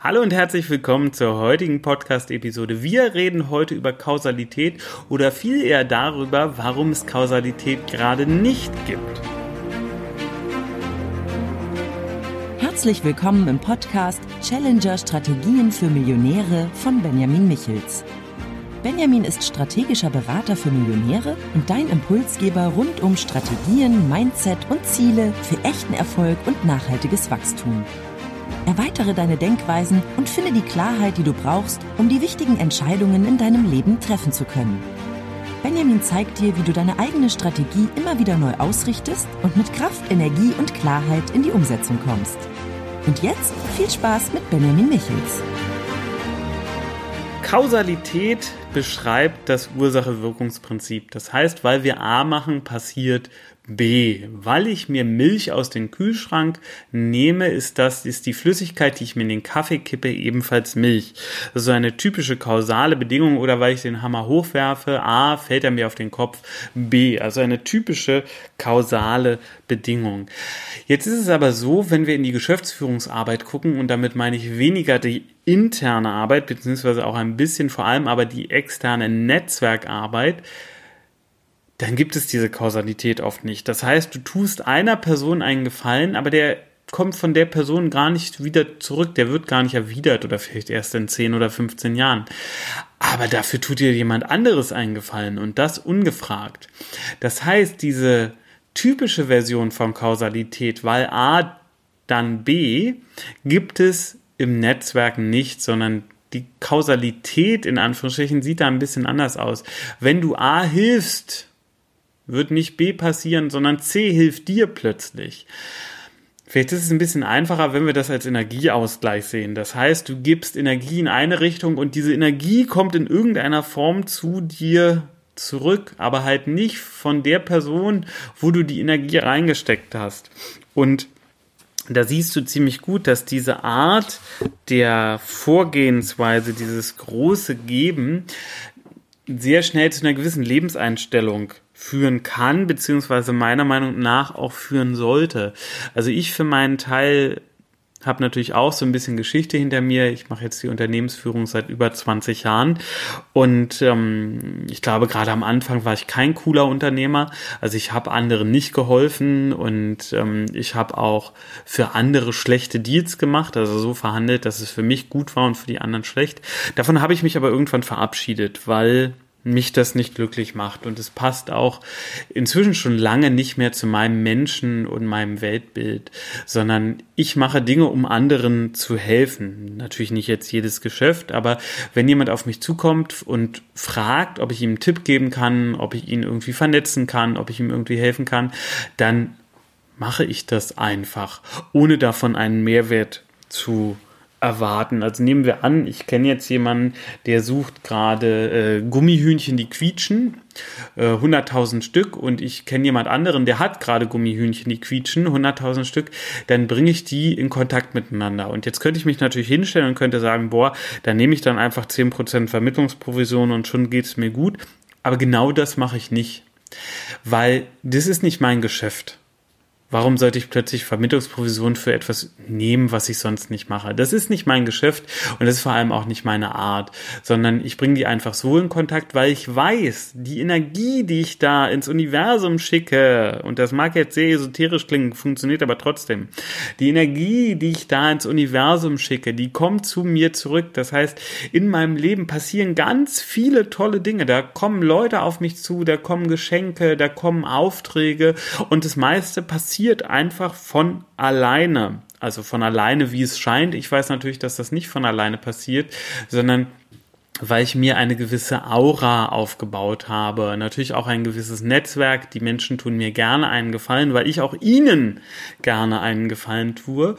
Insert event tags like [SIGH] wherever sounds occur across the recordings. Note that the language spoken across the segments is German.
Hallo und herzlich willkommen zur heutigen Podcast-Episode. Wir reden heute über Kausalität oder viel eher darüber, warum es Kausalität gerade nicht gibt. Herzlich willkommen im Podcast Challenger Strategien für Millionäre von Benjamin Michels. Benjamin ist strategischer Berater für Millionäre und dein Impulsgeber rund um Strategien, Mindset und Ziele für echten Erfolg und nachhaltiges Wachstum. Erweitere deine Denkweisen und finde die Klarheit, die du brauchst, um die wichtigen Entscheidungen in deinem Leben treffen zu können. Benjamin zeigt dir, wie du deine eigene Strategie immer wieder neu ausrichtest und mit Kraft, Energie und Klarheit in die Umsetzung kommst. Und jetzt viel Spaß mit Benjamin Michels. Kausalität beschreibt das Ursache-Wirkungsprinzip. Das heißt, weil wir A machen, passiert B. Weil ich mir Milch aus dem Kühlschrank nehme, ist das, ist die Flüssigkeit, die ich mir in den Kaffee kippe, ebenfalls Milch. Das ist eine typische kausale Bedingung oder weil ich den Hammer hochwerfe, A, fällt er mir auf den Kopf, B. Also eine typische kausale Bedingung. Jetzt ist es aber so, wenn wir in die Geschäftsführungsarbeit gucken und damit meine ich weniger die interne Arbeit, beziehungsweise auch ein bisschen vor allem aber die externe Netzwerkarbeit, dann gibt es diese Kausalität oft nicht. Das heißt, du tust einer Person einen Gefallen, aber der kommt von der Person gar nicht wieder zurück, der wird gar nicht erwidert oder vielleicht erst in 10 oder 15 Jahren. Aber dafür tut dir jemand anderes einen Gefallen und das ungefragt. Das heißt, diese typische Version von Kausalität, weil A dann B, gibt es im Netzwerk nicht, sondern die Kausalität in Anführungsstrichen sieht da ein bisschen anders aus. Wenn du A hilfst, wird nicht B passieren, sondern C hilft dir plötzlich. Vielleicht ist es ein bisschen einfacher, wenn wir das als Energieausgleich sehen. Das heißt, du gibst Energie in eine Richtung und diese Energie kommt in irgendeiner Form zu dir zurück, aber halt nicht von der Person, wo du die Energie reingesteckt hast. Und da siehst du ziemlich gut, dass diese Art der Vorgehensweise, dieses große Geben, sehr schnell zu einer gewissen Lebenseinstellung führen kann, beziehungsweise meiner Meinung nach auch führen sollte. Also ich für meinen Teil habe natürlich auch so ein bisschen Geschichte hinter mir. Ich mache jetzt die Unternehmensführung seit über 20 Jahren und ähm, ich glaube, gerade am Anfang war ich kein cooler Unternehmer. Also ich habe anderen nicht geholfen und ähm, ich habe auch für andere schlechte Deals gemacht, also so verhandelt, dass es für mich gut war und für die anderen schlecht. Davon habe ich mich aber irgendwann verabschiedet, weil mich das nicht glücklich macht. Und es passt auch inzwischen schon lange nicht mehr zu meinem Menschen und meinem Weltbild, sondern ich mache Dinge, um anderen zu helfen. Natürlich nicht jetzt jedes Geschäft, aber wenn jemand auf mich zukommt und fragt, ob ich ihm einen Tipp geben kann, ob ich ihn irgendwie vernetzen kann, ob ich ihm irgendwie helfen kann, dann mache ich das einfach, ohne davon einen Mehrwert zu erwarten. Also nehmen wir an, ich kenne jetzt jemanden, der sucht gerade äh, Gummihühnchen, die quietschen, äh, 100.000 Stück und ich kenne jemand anderen, der hat gerade Gummihühnchen, die quietschen, 100.000 Stück, dann bringe ich die in Kontakt miteinander. Und jetzt könnte ich mich natürlich hinstellen und könnte sagen, boah, dann nehme ich dann einfach 10% Vermittlungsprovision und schon geht es mir gut. Aber genau das mache ich nicht, weil das ist nicht mein Geschäft. Warum sollte ich plötzlich Vermittlungsprovision für etwas nehmen, was ich sonst nicht mache? Das ist nicht mein Geschäft und das ist vor allem auch nicht meine Art, sondern ich bringe die einfach so in Kontakt, weil ich weiß, die Energie, die ich da ins Universum schicke, und das mag jetzt sehr esoterisch klingen, funktioniert aber trotzdem, die Energie, die ich da ins Universum schicke, die kommt zu mir zurück. Das heißt, in meinem Leben passieren ganz viele tolle Dinge. Da kommen Leute auf mich zu, da kommen Geschenke, da kommen Aufträge und das meiste passiert passiert einfach von alleine. Also von alleine, wie es scheint. Ich weiß natürlich, dass das nicht von alleine passiert, sondern weil ich mir eine gewisse Aura aufgebaut habe, natürlich auch ein gewisses Netzwerk. Die Menschen tun mir gerne einen Gefallen, weil ich auch ihnen gerne einen Gefallen tue.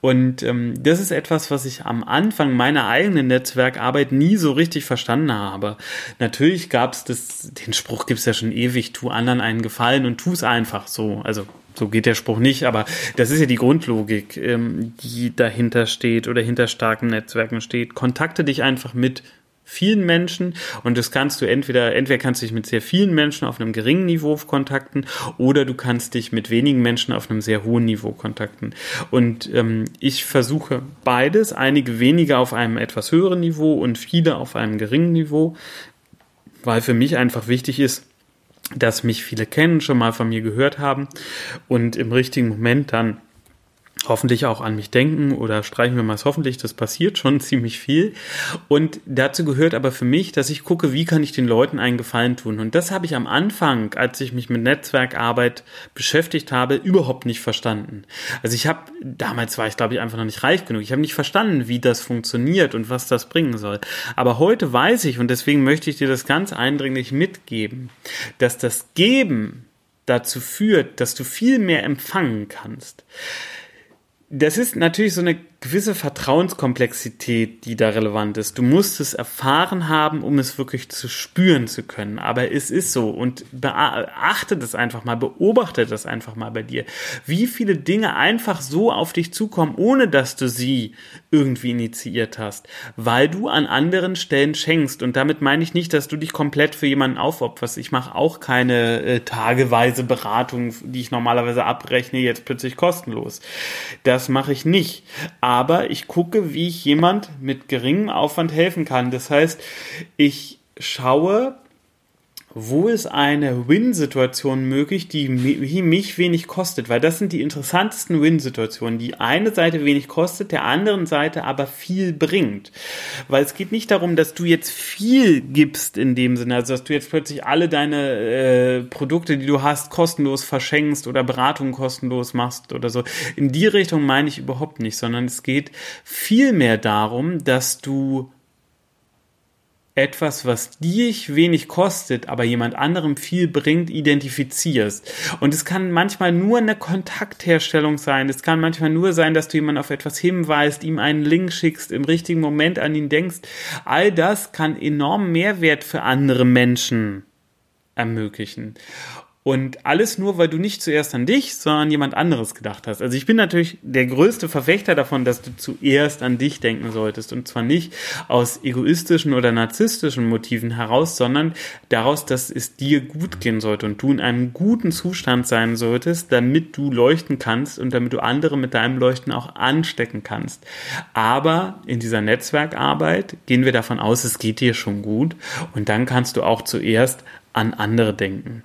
Und ähm, das ist etwas, was ich am Anfang meiner eigenen Netzwerkarbeit nie so richtig verstanden habe. Natürlich gab es das, den Spruch gibt es ja schon ewig, tu anderen einen Gefallen und tu es einfach so. Also so geht der Spruch nicht, aber das ist ja die Grundlogik, ähm, die dahinter steht oder hinter starken Netzwerken steht. Kontakte dich einfach mit vielen Menschen und das kannst du entweder, entweder kannst du dich mit sehr vielen Menschen auf einem geringen Niveau kontakten oder du kannst dich mit wenigen Menschen auf einem sehr hohen Niveau kontakten. Und ähm, ich versuche beides, einige weniger auf einem etwas höheren Niveau und viele auf einem geringen Niveau, weil für mich einfach wichtig ist, dass mich viele kennen, schon mal von mir gehört haben und im richtigen Moment dann hoffentlich auch an mich denken oder streichen wir mal es hoffentlich, das passiert schon [LAUGHS] ziemlich viel. Und dazu gehört aber für mich, dass ich gucke, wie kann ich den Leuten einen Gefallen tun. Und das habe ich am Anfang, als ich mich mit Netzwerkarbeit beschäftigt habe, überhaupt nicht verstanden. Also ich habe, damals war ich glaube ich einfach noch nicht reif genug. Ich habe nicht verstanden, wie das funktioniert und was das bringen soll. Aber heute weiß ich und deswegen möchte ich dir das ganz eindringlich mitgeben, dass das Geben dazu führt, dass du viel mehr empfangen kannst das ist natürlich so eine gewisse Vertrauenskomplexität, die da relevant ist. Du musst es erfahren haben, um es wirklich zu spüren zu können. Aber es ist so und beachte das einfach mal, beobachte das einfach mal bei dir. Wie viele Dinge einfach so auf dich zukommen, ohne dass du sie irgendwie initiiert hast, weil du an anderen Stellen schenkst. Und damit meine ich nicht, dass du dich komplett für jemanden aufopferst. Ich mache auch keine äh, tageweise Beratung, die ich normalerweise abrechne, jetzt plötzlich kostenlos. Das mache ich nicht. Aber ich gucke, wie ich jemand mit geringem Aufwand helfen kann. Das heißt, ich schaue, wo ist eine Win-Situation möglich, die mich wenig kostet? Weil das sind die interessantesten Win-Situationen. Die eine Seite wenig kostet, der anderen Seite aber viel bringt. Weil es geht nicht darum, dass du jetzt viel gibst in dem Sinne, also dass du jetzt plötzlich alle deine äh, Produkte, die du hast, kostenlos verschenkst oder Beratungen kostenlos machst oder so. In die Richtung meine ich überhaupt nicht, sondern es geht vielmehr darum, dass du etwas, was dich wenig kostet, aber jemand anderem viel bringt, identifizierst. Und es kann manchmal nur eine Kontaktherstellung sein. Es kann manchmal nur sein, dass du jemand auf etwas hinweist, ihm einen Link schickst, im richtigen Moment an ihn denkst. All das kann enorm Mehrwert für andere Menschen ermöglichen. Und alles nur, weil du nicht zuerst an dich, sondern jemand anderes gedacht hast. Also ich bin natürlich der größte Verfechter davon, dass du zuerst an dich denken solltest. Und zwar nicht aus egoistischen oder narzisstischen Motiven heraus, sondern daraus, dass es dir gut gehen sollte und du in einem guten Zustand sein solltest, damit du leuchten kannst und damit du andere mit deinem Leuchten auch anstecken kannst. Aber in dieser Netzwerkarbeit gehen wir davon aus, es geht dir schon gut. Und dann kannst du auch zuerst an andere denken.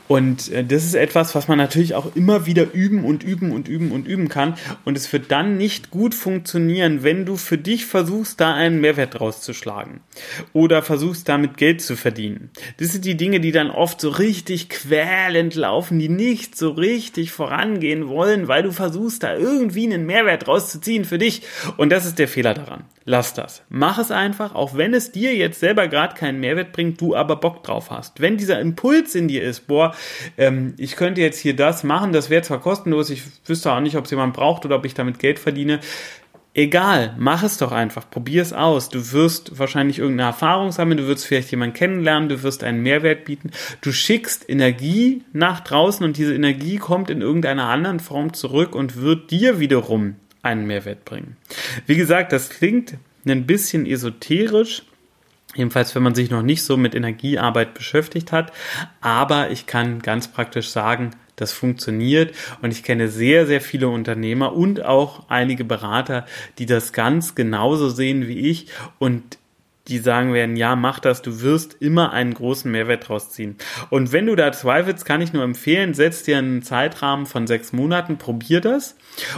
Und äh, das ist etwas, was man natürlich auch immer wieder üben und üben und üben und üben kann. Und es wird dann nicht gut funktionieren, wenn du für dich versuchst, da einen Mehrwert rauszuschlagen. Oder versuchst, damit Geld zu verdienen. Das sind die Dinge, die dann oft so richtig quälend laufen, die nicht so richtig vorangehen wollen, weil du versuchst, da irgendwie einen Mehrwert rauszuziehen für dich. Und das ist der Fehler daran. Lass das. Mach es einfach, auch wenn es dir jetzt selber gerade keinen Mehrwert bringt, du aber Bock drauf hast. Wenn dieser Impuls in dir ist, boah, ähm, ich könnte jetzt hier das machen, das wäre zwar kostenlos, ich wüsste auch nicht, ob es jemand braucht oder ob ich damit Geld verdiene. Egal, mach es doch einfach, probier es aus. Du wirst wahrscheinlich irgendeine Erfahrung sammeln, du wirst vielleicht jemanden kennenlernen, du wirst einen Mehrwert bieten. Du schickst Energie nach draußen und diese Energie kommt in irgendeiner anderen Form zurück und wird dir wiederum einen Mehrwert bringen. Wie gesagt, das klingt ein bisschen esoterisch, Jedenfalls, wenn man sich noch nicht so mit Energiearbeit beschäftigt hat. Aber ich kann ganz praktisch sagen, das funktioniert. Und ich kenne sehr, sehr viele Unternehmer und auch einige Berater, die das ganz genauso sehen wie ich und die sagen werden, ja, mach das, du wirst immer einen großen Mehrwert draus ziehen. Und wenn du da zweifelst, kann ich nur empfehlen, setz dir einen Zeitrahmen von sechs Monaten, probier das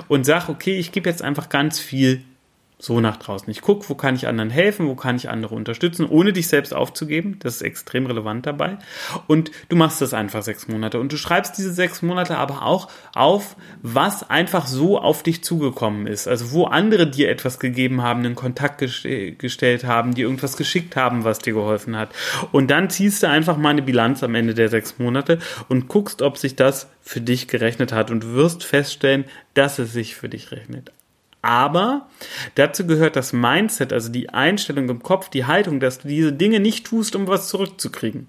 und sag, okay, ich gebe jetzt einfach ganz viel so nach draußen. Ich gucke, wo kann ich anderen helfen, wo kann ich andere unterstützen, ohne dich selbst aufzugeben. Das ist extrem relevant dabei. Und du machst das einfach sechs Monate. Und du schreibst diese sechs Monate aber auch auf, was einfach so auf dich zugekommen ist. Also wo andere dir etwas gegeben haben, einen Kontakt gest gestellt haben, dir irgendwas geschickt haben, was dir geholfen hat. Und dann ziehst du einfach mal eine Bilanz am Ende der sechs Monate und guckst, ob sich das für dich gerechnet hat. Und du wirst feststellen, dass es sich für dich rechnet. Aber dazu gehört das Mindset, also die Einstellung im Kopf, die Haltung, dass du diese Dinge nicht tust, um was zurückzukriegen.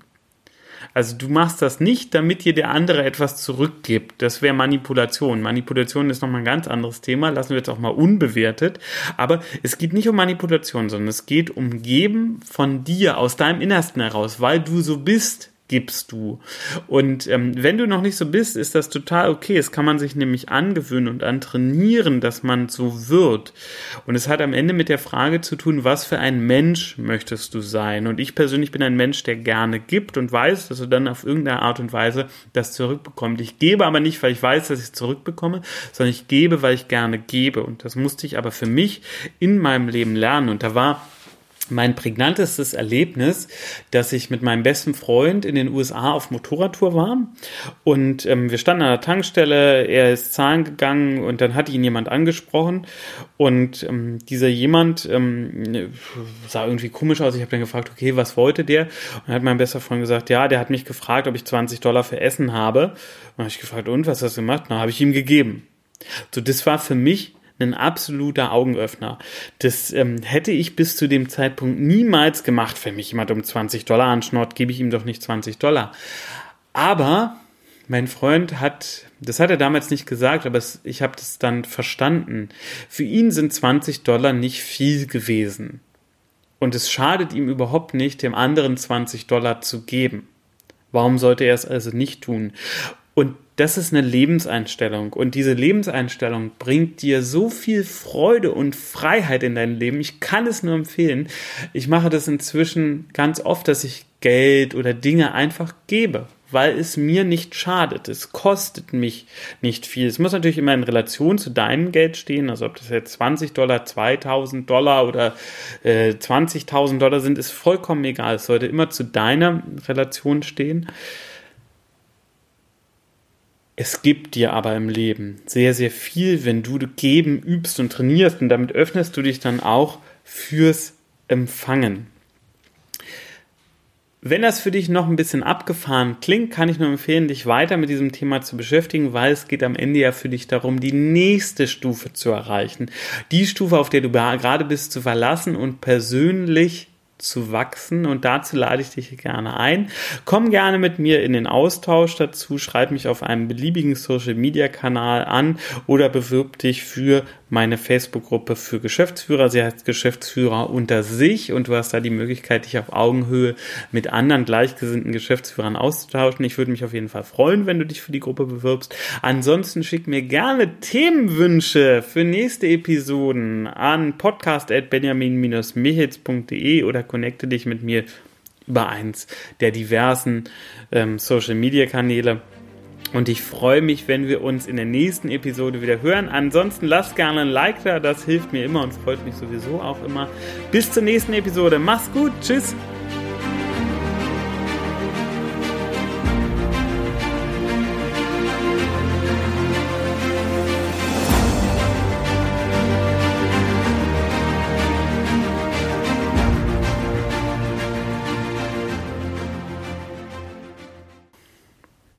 Also du machst das nicht, damit dir der andere etwas zurückgibt. Das wäre Manipulation. Manipulation ist nochmal ein ganz anderes Thema. Lassen wir jetzt auch mal unbewertet. Aber es geht nicht um Manipulation, sondern es geht um Geben von dir aus deinem Innersten heraus, weil du so bist, gibst du. Und ähm, wenn du noch nicht so bist, ist das total okay. Es kann man sich nämlich angewöhnen und antrainieren, dass man so wird. Und es hat am Ende mit der Frage zu tun, was für ein Mensch möchtest du sein? Und ich persönlich bin ein Mensch, der gerne gibt und weiß, dass er dann auf irgendeine Art und Weise das zurückbekommt. Ich gebe aber nicht, weil ich weiß, dass ich es zurückbekomme, sondern ich gebe, weil ich gerne gebe. Und das musste ich aber für mich in meinem Leben lernen. Und da war mein prägnantestes Erlebnis, dass ich mit meinem besten Freund in den USA auf Motorradtour war und ähm, wir standen an der Tankstelle, er ist zahlen gegangen und dann hat ihn jemand angesprochen und ähm, dieser jemand ähm, sah irgendwie komisch aus. Ich habe dann gefragt, okay, was wollte der? Und dann hat mein bester Freund gesagt, ja, der hat mich gefragt, ob ich 20 Dollar für Essen habe. Und habe ich gefragt, und was hast du gemacht? Na, habe ich ihm gegeben. So, das war für mich ein absoluter Augenöffner. Das ähm, hätte ich bis zu dem Zeitpunkt niemals gemacht. Wenn mich jemand um 20 Dollar anschnort, gebe ich ihm doch nicht 20 Dollar. Aber mein Freund hat, das hat er damals nicht gesagt, aber es, ich habe das dann verstanden. Für ihn sind 20 Dollar nicht viel gewesen. Und es schadet ihm überhaupt nicht, dem anderen 20 Dollar zu geben. Warum sollte er es also nicht tun? Und das ist eine Lebenseinstellung. Und diese Lebenseinstellung bringt dir so viel Freude und Freiheit in dein Leben. Ich kann es nur empfehlen. Ich mache das inzwischen ganz oft, dass ich Geld oder Dinge einfach gebe, weil es mir nicht schadet. Es kostet mich nicht viel. Es muss natürlich immer in Relation zu deinem Geld stehen. Also ob das jetzt 20 Dollar, 2000 Dollar oder äh, 20.000 Dollar sind, ist vollkommen egal. Es sollte immer zu deiner Relation stehen. Es gibt dir aber im Leben sehr, sehr viel, wenn du geben übst und trainierst und damit öffnest du dich dann auch fürs Empfangen. Wenn das für dich noch ein bisschen abgefahren klingt, kann ich nur empfehlen, dich weiter mit diesem Thema zu beschäftigen, weil es geht am Ende ja für dich darum, die nächste Stufe zu erreichen. Die Stufe, auf der du gerade bist, zu verlassen und persönlich zu wachsen und dazu lade ich dich gerne ein. Komm gerne mit mir in den Austausch dazu, schreib mich auf einem beliebigen Social Media Kanal an oder bewirb dich für meine Facebook-Gruppe für Geschäftsführer. Sie heißt Geschäftsführer unter sich und du hast da die Möglichkeit, dich auf Augenhöhe mit anderen gleichgesinnten Geschäftsführern auszutauschen. Ich würde mich auf jeden Fall freuen, wenn du dich für die Gruppe bewirbst. Ansonsten schick mir gerne Themenwünsche für nächste Episoden an podcast.benjamin-michitz.de oder connecte dich mit mir über eins der diversen ähm, Social Media Kanäle. Und ich freue mich, wenn wir uns in der nächsten Episode wieder hören. Ansonsten lasst gerne ein Like da, das hilft mir immer und freut mich sowieso auch immer. Bis zur nächsten Episode. Mach's gut. Tschüss.